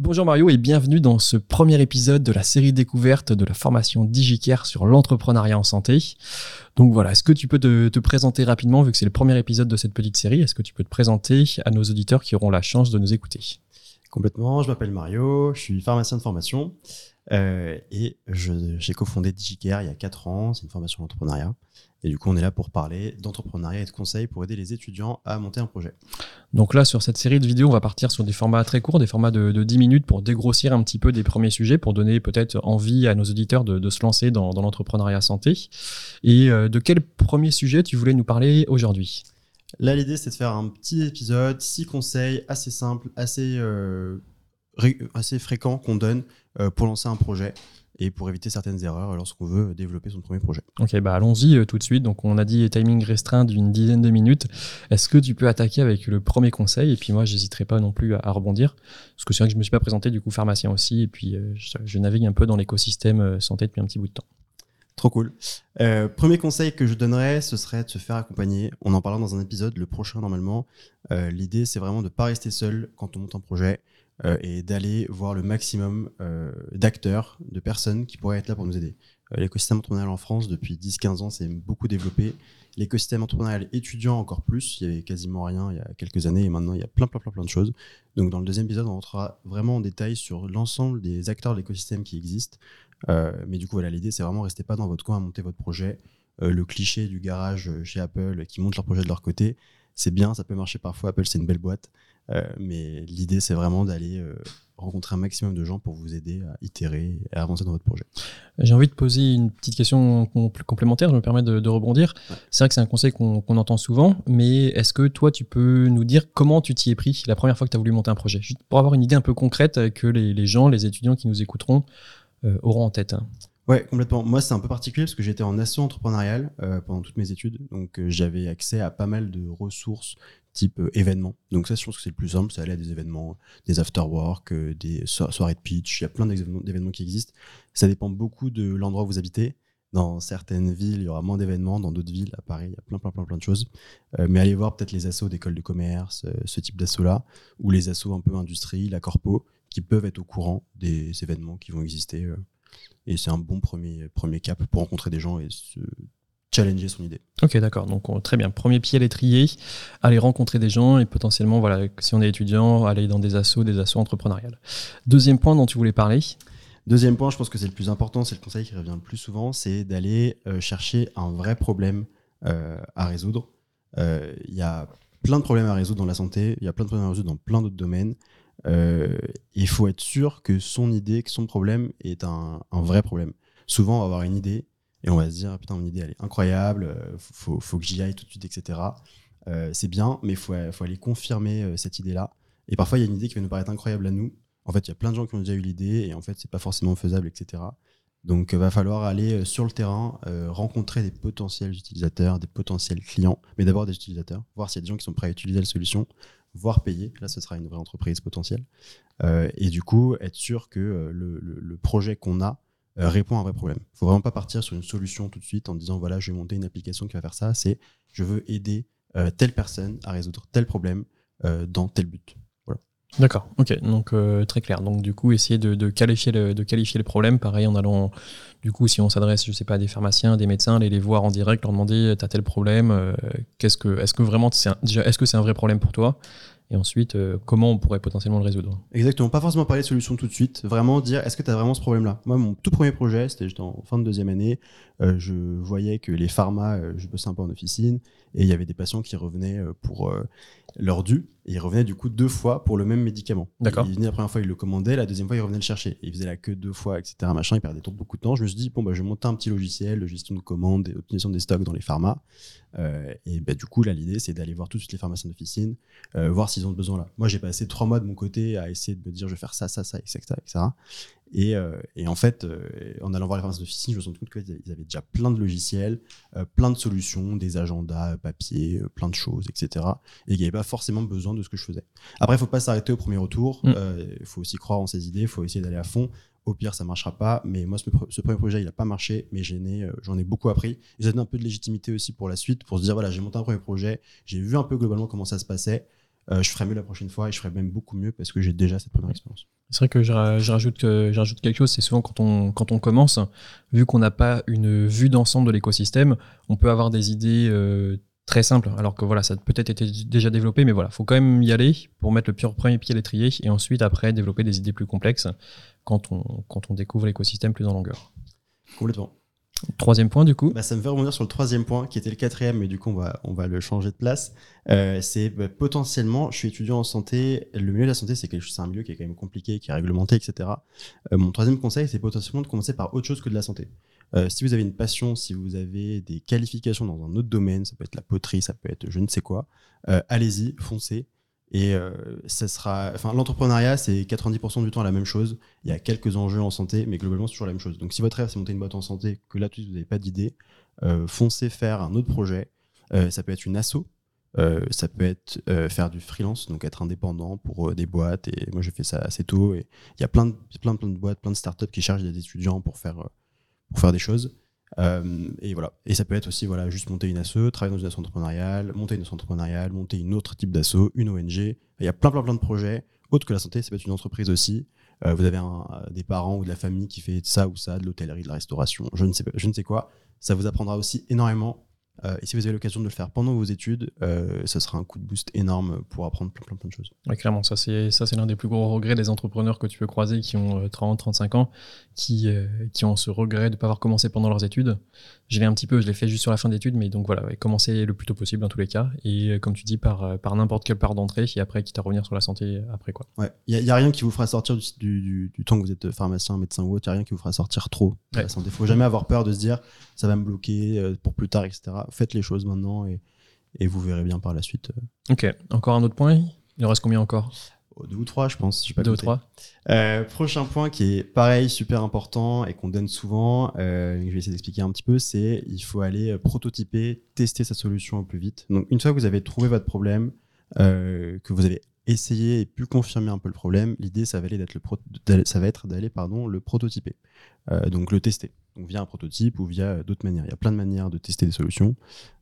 Bonjour Mario et bienvenue dans ce premier épisode de la série découverte de la formation DigiCare sur l'entrepreneuriat en santé. Donc voilà, est-ce que tu peux te, présenter rapidement vu que c'est le premier épisode de cette petite série Est-ce que tu peux te présenter à nos auditeurs qui auront la chance de nous écouter? Complètement, je m'appelle Mario, je suis pharmacien de formation euh, et j'ai cofondé DigiCare il y a 4 ans, c'est une formation d'entrepreneuriat. Et du coup, on est là pour parler d'entrepreneuriat et de conseils pour aider les étudiants à monter un projet. Donc là, sur cette série de vidéos, on va partir sur des formats très courts, des formats de, 10 minutes pour dégrossir un petit peu des premiers sujets, pour donner peut-être envie à nos auditeurs de, se lancer dans, l'entrepreneuriat santé. Et euh, de quel premier sujet tu voulais nous parler aujourd'hui? Là, l'idée, c'est de faire un petit épisode, six conseils assez simples, assez, euh, assez fréquents qu'on donne euh, pour lancer un projet et pour éviter certaines erreurs lorsqu'on veut développer son premier projet. Ok, bah allons-y euh, tout de suite. Donc on a dit timing restreint d'une dizaine de minutes. Est-ce que tu peux attaquer avec le premier conseil? Et puis moi, j'hésiterai pas non plus à, rebondir, parce que c'est vrai que je me suis pas présenté du coup pharmacien aussi, et puis euh, je, navigue un peu dans l'écosystème santé depuis un petit bout de temps. Trop cool. premier conseil que je donnerais, ce serait de se faire accompagner. On en parlera dans un épisode, le prochain normalement. L'idée, c'est vraiment de ne pas rester seul quand on monte un projet. Euh, et d'aller voir le maximum euh, d'acteurs, de personnes qui pourraient être là pour nous aider. Euh, l'écosystème entrepreneurial en France, depuis 10-15 ans, s'est beaucoup développé. L'écosystème entrepreneurial étudiant encore plus. Il y avait quasiment rien il y a quelques années et maintenant il y a plein, plein, plein, plein de choses. Donc dans le deuxième épisode, on rentrera vraiment en détail sur l'ensemble des acteurs de l'écosystème qui existent. mais du coup, voilà, l'idée, c'est vraiment rester pas dans votre coin à monter votre projet. le cliché du garage chez Apple qui monte leur projet de leur côté, c'est bien, ça peut marcher parfois. Apple, c'est une belle boîte. Euh, mais l'idée, c'est vraiment d'aller euh, rencontrer un maximum de gens pour vous aider à itérer et à avancer dans votre projet. J'ai envie de poser une petite question complémentaire, je me permets de, rebondir. C'est vrai que c'est un conseil qu'on entend souvent, mais est-ce que toi, tu peux nous dire comment tu t'y es pris la première fois que tu as voulu monter un projet? Juste pour avoir une idée un peu concrète que les, gens, les étudiants qui nous écouteront euh, auront en tête. Ouais, complètement. Moi, c'est un peu particulier parce que j'étais en asso entrepreneurial pendant toutes mes études. Donc, j'avais accès à pas mal de ressources type euh, événement. Donc ça, je pense que c'est le plus simple, ça aller à des événements, des after-work, euh, des soirées de pitch, il y a plein d'événements qui existent. Ça dépend beaucoup de l'endroit où vous habitez. Dans certaines villes, il y aura moins d'événements. Dans d'autres villes, à Paris, il y a plein, plein, plein, plein de choses. Euh, mais allez voir peut-être les assos d'écoles de commerce, ce type d'assos-là, ou les assos un peu industrie, la corpo, qui peuvent être au courant des événements qui vont exister. Et c'est un bon premier, premier cap pour rencontrer des gens et se challenger son idée. Ok, d'accord. Donc très bien. Premier pied à l'étrier, aller rencontrer des gens et potentiellement, voilà, si on est étudiant, aller dans des assos, des assos entrepreneuriales. Deuxième point dont tu voulais parler. Deuxième point, je pense que c'est le plus important, c'est le conseil qui revient le plus souvent, c'est d'aller euh, chercher un vrai problème euh, à résoudre. Euh, il y a plein de problèmes à résoudre dans la santé, il y a plein de problèmes à résoudre dans plein d'autres domaines. Il faut être sûr que son idée, que son problème est un, vrai problème. Souvent, on va avoir une idée et on va se dire putain mon idée elle est incroyable euh, faut, faut que j'y aille tout de suite etc euh, c'est bien mais faut, faut, aller confirmer euh, cette idée là et parfois il y a une idée qui va nous paraître incroyable à nous. En fait il y a plein de gens qui ont déjà eu l'idée et en fait c'est pas forcément faisable etc donc va falloir aller sur le terrain rencontrer des potentiels utilisateurs des potentiels clients mais d'abord des utilisateurs voir s'il y a des gens qui sont prêts à utiliser la solution voire payer là ce sera une vraie entreprise potentielle et du coup être sûr que le projet qu'on a euh, répond à un vrai problème. Il faut vraiment pas partir sur une solution tout de suite en disant voilà, je vais monter une application qui va faire ça. C'est je veux aider euh, telle personne à résoudre tel problème euh, dans tel but. D'accord, ok, donc très clair. Donc du coup, essayer de, qualifier le, problème, pareil en allant, du coup, si on s'adresse, je sais pas, à des pharmaciens, des médecins, aller les voir en direct, leur demander, tu as tel problème, qu'est-ce que, est-ce que vraiment, c'est est-ce que c'est un vrai problème pour toi? Et ensuite euh, comment on pourrait potentiellement le résoudre. Exactement, pas forcément parler de solution tout de suite, vraiment dire est-ce que tu as vraiment ce problème-là? Moi, mon tout premier projet, c'était juste en fin de deuxième année, euh, je voyais que les pharma, euh, je bossais un peu en officine, et il y avait des patients qui revenaient pour leur dû, et ils revenaient du coup deux fois pour le même médicament. D'accord. Ils venaient la première fois, ils le commandaient, la deuxième fois, ils revenaient le chercher. Et ils faisaient la queue deux fois, etc. Machin, ils perdaient beaucoup de temps. Je me suis dit, bon, bah, je vais monter un petit logiciel de gestion de commandes et optimisation des stocks dans les pharma. et bah, du coup, là, l'idée, c'est d'aller voir tout de suite les pharmaciens d'officine, voir s'ils ont besoin là. Moi, j'ai passé trois mois de mon côté à essayer de me dire, je vais faire ça, ça, ça, etc. etc. Et, euh, et, en fait, euh, en allant voir les pharmacies d'officine, je me suis rendu compte qu'ils avaient déjà plein de logiciels, euh, plein de solutions, des agendas papier, plein de choses, etc. Et qu'il n'y avait pas forcément besoin de ce que je faisais. Après, il ne faut pas s'arrêter au premier retour. Mm. Il faut aussi croire en ses idées, il faut essayer d'aller à fond. Au pire, ça ne marchera pas. Mais moi, ce, premier projet, il n'a pas marché, mais j'en ai, beaucoup appris. Et ça donne un peu de légitimité aussi pour la suite, pour se dire, voilà, j'ai monté un premier projet, j'ai vu un peu globalement comment ça se passait. Euh, je ferai mieux la prochaine fois et je ferai même beaucoup mieux parce que j'ai déjà cette première expérience. C'est vrai que je, rajoute, rajoute quelque chose, c'est souvent quand on, quand on commence, vu qu'on n'a pas une vue d'ensemble de l'écosystème, on peut avoir des idées euh, très simples, alors que voilà, ça a peut-être été déjà développé, mais voilà, faut quand même y aller pour mettre le pire premier pied à l'étrier et ensuite après développer des idées plus complexes quand on, quand on découvre l'écosystème plus en longueur. Complètement. Troisième point, du coup bah, Ça me fait rebondir sur le troisième point, qui était le quatrième, mais du coup, on va, on va le changer de place. Euh, c'est bah, potentiellement, je suis étudiant en santé. Le milieu de la santé, c'est un milieu qui est quand même compliqué, qui est réglementé, etc. Euh, mon troisième conseil, c'est potentiellement de commencer par autre chose que de la santé. Euh, si vous avez une passion, si vous avez des qualifications dans un autre domaine, ça peut être la poterie, ça peut être je ne sais quoi, allez-y, foncez. Et euh, ça sera, enfin, l'entrepreneuriat, c'est 90% du temps la même chose. Il y a quelques enjeux en santé, mais globalement, c'est toujours la même chose. Donc, si votre rêve, c'est monter une boîte en santé, que là, tout vous n'avez pas d'idée, euh, foncez faire un autre projet. Euh, ça peut être une asso, ça peut être faire du freelance, donc être indépendant pour des boîtes. Et moi, j'ai fait ça assez tôt. Et il y a plein de, plein, plein de boîtes, plein de startups qui cherchent des étudiants pour faire, pour faire des choses. Euh, et voilà. Et ça peut être aussi voilà, juste monter une asso, travailler dans une asso entrepreneuriale, monter une asso entrepreneuriale, monter une autre type d'asso, une ONG. Il y a plein, plein, plein de projets. Autre que la santé, ça peut être une entreprise aussi. Euh, vous avez des parents ou de la famille qui fait ça ou ça, de l'hôtellerie, de la restauration, je ne sais, je ne sais quoi. Ça vous apprendra aussi énormément euh, et si vous avez l'occasion de le faire pendant vos études, euh, ça sera un coup de boost énorme pour apprendre plein, plein, plein de choses. Oui, clairement, ça c'est ça c'est l'un des plus gros regrets des entrepreneurs que tu peux croiser qui ont 30, euh, 35 ans, qui qui ont ce regret de ne pas avoir commencé pendant leurs études. Je l'ai un petit peu, je l'ai fait juste sur la fin d'études, mais donc voilà, commencer le plus tôt possible dans tous les cas, et comme tu dis par par n'importe quelle part d'entrée, et après quitte à revenir sur la santé après quoi. Ouais, il y, a rien qui vous fera sortir du, du, temps que vous êtes pharmacien, médecin ou autre, il y a rien qui vous fera sortir trop de la santé. Faut jamais avoir peur de se dire ça va me bloquer pour plus tard, etc. Faites les choses maintenant et, vous verrez bien par la suite. Euh. Ok, encore un autre point Il en reste combien encore? Oh, Deux ou trois, je pense. pas deux ou trois. Euh, prochain point qui est pareil, super important et qu'on donne souvent, euh, je vais essayer d'expliquer un petit peu, c'est il faut aller prototyper, tester sa solution au plus vite. Donc une fois que vous avez trouvé votre problème, que vous avez essayé et pu confirmer un peu le problème, l'idée ça va, aller le ça va être d'aller pardon, le prototyper, donc le tester donc via un prototype ou via d'autres manières. Il y a plein de manières de tester des solutions.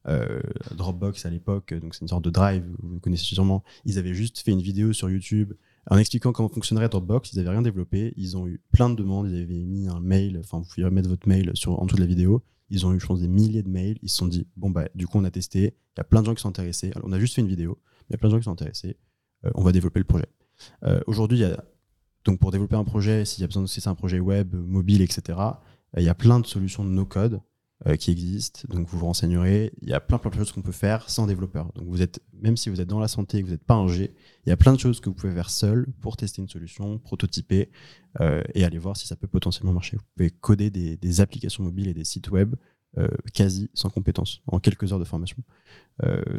Euh, Dropbox à l'époque, donc c'est une sorte de drive, vous connaissez sûrement. Ils avaient juste fait une vidéo sur YouTube en expliquant comment fonctionnerait Dropbox. Ils n'avaient rien développé. Ils ont eu plein de demandes. Ils avaient mis un mail. Enfin, vous pouvez mettre votre mail sur, en dessous de la vidéo. Ils ont eu, je pense, des milliers de mails. Ils se sont dit, bon, bah, du coup, on a testé. Il y a plein de gens qui sont intéressés. Alors, on a juste fait une vidéo, il y a plein de gens qui sont intéressés. Euh, on va développer le projet. Euh, aujourd'hui, il y a donc pour développer un projet, s'il y a besoin, si c'est un projet web, mobile, etc., il y a plein de solutions de no-code euh, qui existent, donc vous vous renseignerez. Il y a plein, plein de choses qu'on peut faire sans développeur. Donc vous êtes, même si vous êtes dans la santé et que vous n'êtes pas un G, il y a plein de choses que vous pouvez faire seul pour tester une solution, prototyper euh, et aller voir si ça peut potentiellement marcher. Vous pouvez coder des, applications mobiles et des sites web euh, quasi sans compétences en quelques heures de formation.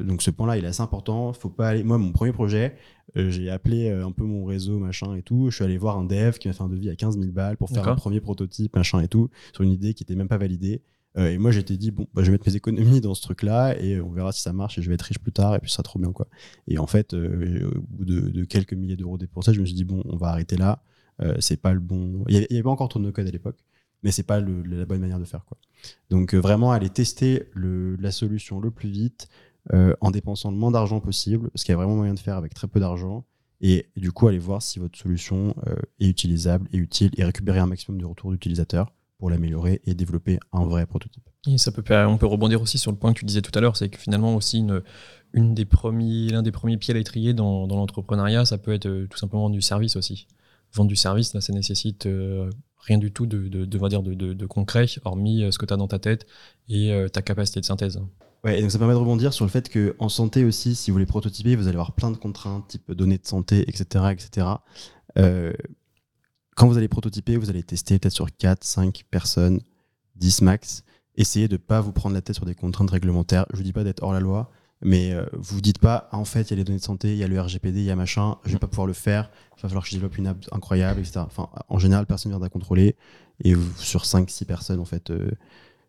donc ce point-là, il est assez important. Faut pas aller. Moi, mon premier projet, j'ai appelé un peu mon réseau, machin et tout. Je suis allé voir un dev qui m'a fait un devis à 15 000 balles pour faire un premier prototype, machin et tout, sur une idée qui était même pas validée. Euh, et moi, j'étais dit, bon, bah, je vais mettre mes économies dans ce truc-là et on verra si ça marche et je vais être riche plus tard et puis ça sera trop bien, quoi. Et en fait, euh, au bout de, quelques milliers d'euros dépensés, je me suis dit, bon, on va arrêter là. Euh, c'est pas le bon. Il n'y avait, pas encore trop de no-code à l'époque, mais c'est pas la bonne manière de faire, quoi. Donc, vraiment, aller tester la solution le plus vite en dépensant le moins d'argent possible, ce qu'il y a vraiment moyen de faire avec très peu d'argent. Et, du coup, aller voir si votre solution est utilisable et utile et récupérer un maximum de retours d'utilisateurs pour l'améliorer et développer un vrai prototype. Et ça peut, on peut rebondir aussi sur le point que tu disais tout à l'heure, c'est que finalement aussi une, des premiers, l'un des premiers pieds à l'étrier dans, l'entrepreneuriat, ça peut être euh, tout simplement du service aussi. Vendre du service, là, ça nécessite euh, rien du tout de, de, de, de, concret, hormis euh, ce que tu as dans ta tête et ta capacité de synthèse. Ouais, et donc ça permet de rebondir sur le fait qu'en santé aussi, si vous voulez prototyper, vous allez avoir plein de contraintes, type données de santé, etc. etc. Euh, quand vous allez prototyper, vous allez tester peut-être sur 4, 5 personnes, 10 max. Essayez de ne pas vous prendre la tête sur des contraintes réglementaires. Je ne vous dis pas d'être hors la loi, mais euh, vous dites pas, ah, en fait, il y a les données de santé, il y a le RGPD, il y a machin, je ne vais pas pouvoir le faire, il va falloir que je développe une app incroyable, etc. Enfin, en général, personne ne viendra contrôler. Et sur 5-6 personnes, en fait, euh,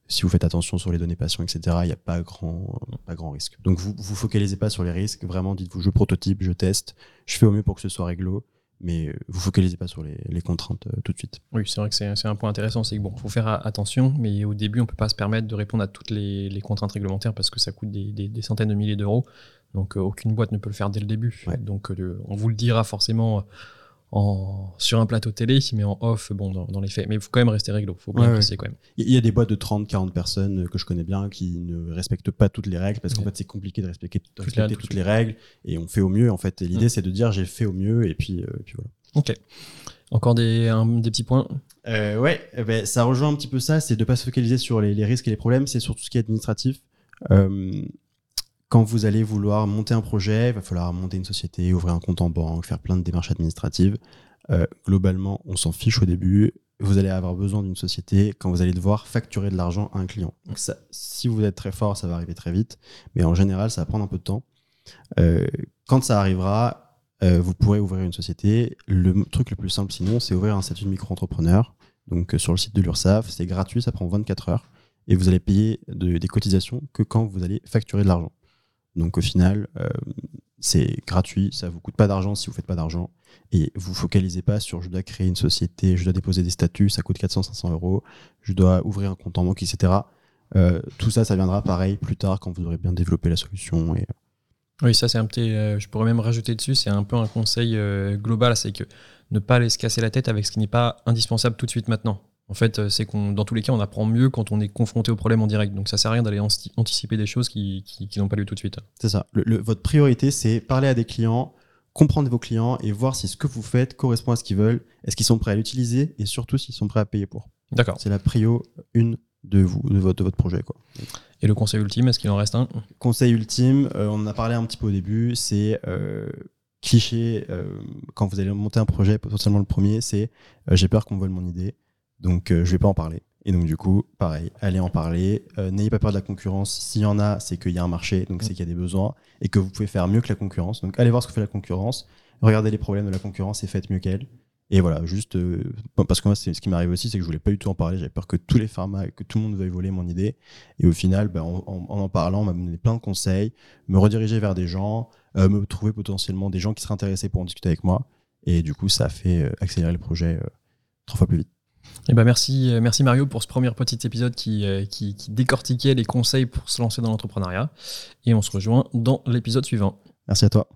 si vous faites attention sur les données patients, etc., il n'y a pas grand, pas grand risque. Donc, vous vous focalisez pas sur les risques. Vraiment, dites-vous, je prototype, je teste, je fais au mieux pour que ce soit réglo mais euh, vous focalisez pas sur les, contraintes euh, tout de suite. Oui, c'est vrai que c'est un point intéressant, c'est que bon, faut faire attention, mais au début, on peut pas se permettre de répondre à toutes les, contraintes réglementaires parce que ça coûte des, centaines de milliers d'euros. Donc aucune boîte ne peut le faire dès le début. Ouais. Donc on vous le dira forcément en, sur un plateau télé, mais en off, bon, dans, dans les faits. Mais il faut quand même rester réglo, faut bien Ouais, préciser quand même. Il y a des boîtes de 30, 40 personnes que je connais bien qui ne respectent pas toutes les règles parce qu'en Ouais. fait, c'est compliqué de respecter, de Toutes les- toutes les règles et on fait au mieux. En fait, Et l'idée, c'est de dire j'ai fait au mieux et puis, euh, et puis voilà. Ok. Encore des, un- des petits points? Euh, ouais, ben, ça rejoint un petit peu ça, c'est de pas se focaliser sur les, les risques et les problèmes, c'est sur tout ce qui est administratif. Euh, quand vous allez vouloir monter un projet, il va falloir monter une société, ouvrir un compte en banque, faire plein de démarches administratives. Euh, globalement, on s'en fiche au début. Vous allez avoir besoin d'une société quand vous allez devoir facturer de l'argent à un client. Si vous êtes très fort, ça va arriver très vite, mais en général, ça va prendre un peu de temps. Euh, quand ça arrivera, euh, vous pourrez ouvrir une société. Le truc le plus simple, sinon, c'est ouvrir un statut de micro-entrepreneur. Donc sur le site de l'URSSAF, c'est gratuit, ça prend 24 heures. Et vous allez payer de- des cotisations que quand vous allez facturer de l'argent. Donc au final, euh, c'est gratuit, ça vous coûte pas d'argent si vous faites pas d'argent. Et vous focalisez pas sur je dois créer une société, je dois déposer des statuts, ça coûte 400-500 euros, je dois ouvrir un compte en banque, etc. Euh, tout ça, ça viendra pareil plus tard quand vous aurez bien développé la solution. Et, Oui, ça c'est un petit. euh, je pourrais même rajouter dessus, c'est un peu un conseil euh, global, c'est que ne pas aller se casser la tête avec ce qui n'est pas indispensable tout de suite maintenant. En fait, euh, c'est qu'on, dans tous les cas, on apprend mieux quand on est confronté au problème en direct. Donc ça sert à rien d'aller anti- anticiper des choses qui, qui, qui n'ont pas lieu tout de suite. C'est ça. Le- le- votre priorité, c'est parler à des clients, comprendre vos clients et voir si ce que vous faites correspond à ce qu'ils veulent, est-ce qu'ils sont prêts à l'utiliser et surtout s'ils sont prêts à payer pour? D'accord. C'est la prio une de vous, de votre, de votre projet. Quoi. Et le conseil ultime, est-ce qu'il en reste un? Conseil ultime, euh, on en a parlé un petit peu au début, c'est euh, cliché euh, quand vous allez monter un projet, potentiellement le premier, c'est j'ai peur qu'on vole mon idée, donc euh, je vais pas en parler. Et donc du coup, pareil, allez en parler. Euh, N'ayez pas peur de la concurrence. S'il y en a, c'est qu'il y a un marché, donc c'est qu'il y a des besoins et que vous pouvez faire mieux que la concurrence. Donc allez voir ce que fait la concurrence, regardez les problèmes de la concurrence et faites mieux qu'elle. Et voilà, juste euh, parce que moi, c'est ce qui m'arrive aussi, c'est que je voulais pas du tout en parler. J'avais peur que tous les pharma, que tout le monde veuille voler mon idée. Et au final, bah, en, en- parlant, on m'a donné plein de conseils, me rediriger vers des gens, euh, me trouver potentiellement des gens qui seraient intéressés pour en discuter avec moi. Et du coup, ça a fait accélérer le projet euh, trois fois plus vite. Eh ben merci, euh, merci Mario pour ce premier petit épisode euh, qui décortiquait les conseils pour se lancer dans l'entrepreneuriat. Et on se rejoint dans l'épisode suivant. Merci à toi.